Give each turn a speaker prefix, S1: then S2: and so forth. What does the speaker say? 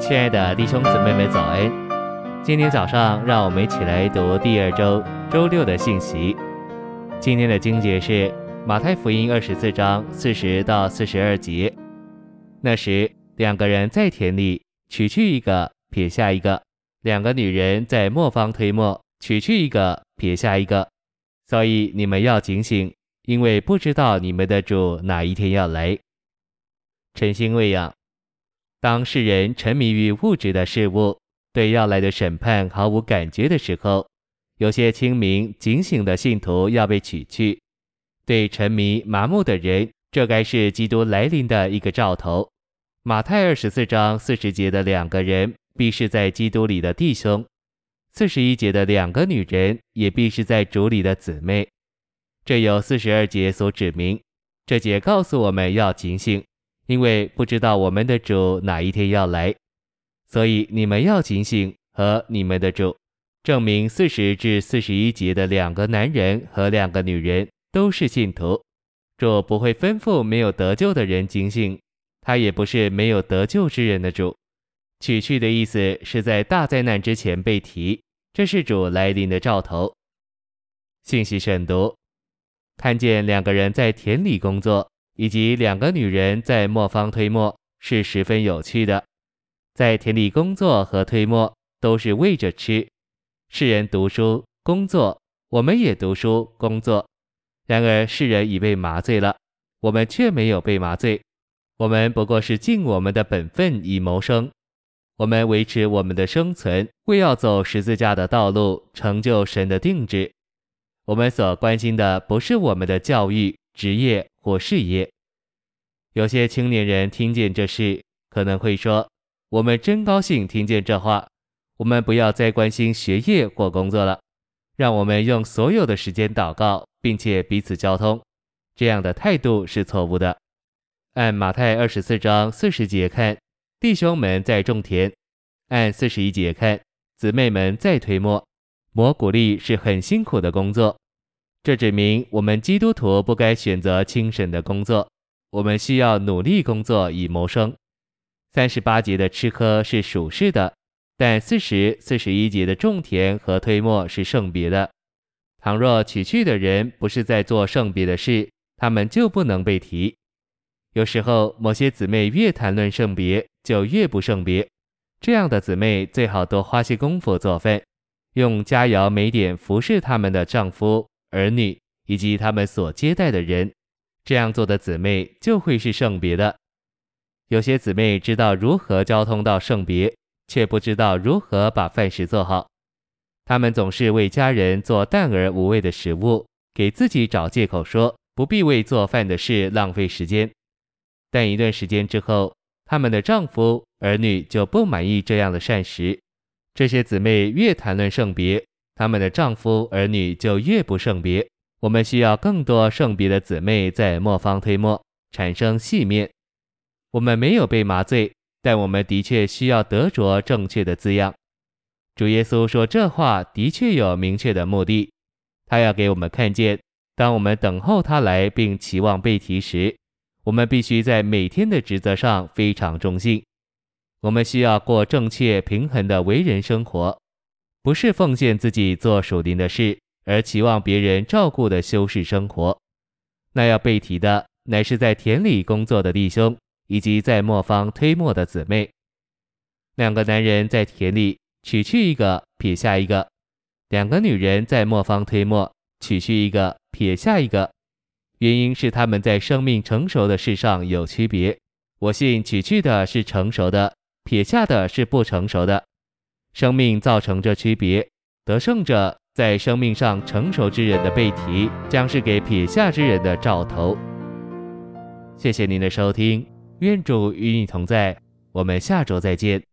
S1: 亲爱的弟兄姊妹们，早安！今天早上，让我们一起来读第二周周六的信息。今天的经节是马太福音二十四章四十到四十二节。那时，两个人在田里，取去一个，撇下一个；两个女人在磨坊推磨，取去一个，撇下一个。所以你们要警醒，因为不知道你们的主哪一天要来。晨星喂养。当世人沉迷于物质的事物，对要来的审判毫无感觉的时候，有些清明警醒的信徒要被取去。对沉迷麻木的人，这该是基督来临的一个兆头。马太二十四章四十节的两个人，必是在基督里的弟兄；四十一节的两个女人，也必是在主里的姊妹。这有四十二节所指明。这节告诉我们要警醒。因为不知道我们的主哪一天要来，所以你们要警醒和你们的主。证明四十至四十一节的两个男人和两个女人都是信徒，主不会吩咐没有得救的人警醒，他也不是没有得救之人的主。取去的意思是在大灾难之前被提，这是主来临的兆头。信息审读，看见两个人在田里工作。以及两个女人在磨坊推磨是十分有趣的，在田里工作和推磨都是为着吃。世人读书工作，我们也读书工作。然而世人已被麻醉了，我们却没有被麻醉。我们不过是尽我们的本分以谋生。我们维持我们的生存，为要走十字架的道路，成就神的定旨。我们所关心的不是我们的教育、职业。或事业，有些青年人听见这事，可能会说：“我们真高兴听见这话。我们不要再关心学业或工作了，让我们用所有的时间祷告，并且彼此交通。”这样的态度是错误的。按马太二十四章四十节看，弟兄们在种田；按四十一节看，姊妹们在推磨。磨谷粒是很辛苦的工作。这指明我们基督徒不该选择轻省的工作，我们需要努力工作以谋生。三十八节的吃喝是属世的，但四十、四十一节的种田和推磨是圣别的。倘若取去的人不是在做圣别的事，他们就不能被提。有时候某些姊妹越谈论圣别，就越不圣别。这样的姊妹最好多花些功夫做饭，用佳肴美点服侍他们的丈夫。儿女以及他们所接待的人，这样做的姊妹就会是圣别的。有些姊妹知道如何交通到圣别，却不知道如何把饭食做好。他们总是为家人做淡而无味的食物，给自己找借口说不必为做饭的事浪费时间。但一段时间之后，他们的丈夫、儿女就不满意这样的膳食。这些姊妹越谈论圣别。他们的丈夫儿女就越不圣别。我们需要更多圣别的姊妹在磨坊推磨，产生细面。我们没有被麻醉，但我们的确需要得着正确的滋养。主耶稣说这话的确有明确的目的，他要给我们看见，当我们等候他来并期望被提时，我们必须在每天的职责上非常忠心。我们需要过正确平衡的为人生活。不是奉献自己做属灵的事，而期望别人照顾的修士生活。那要被提的，乃是在田里工作的弟兄，以及在磨坊推磨的姊妹。两个男人在田里取去一个，撇下一个；两个女人在磨坊推磨，取去一个，撇下一个。原因是他们在生命成熟的事上有区别。我信取去的是成熟的，撇下的是不成熟的。生命造成这区别，得胜者在生命上成熟之人的背提，将是给撇下之人的兆头。谢谢您的收听，愿主与你同在，我们下周再见。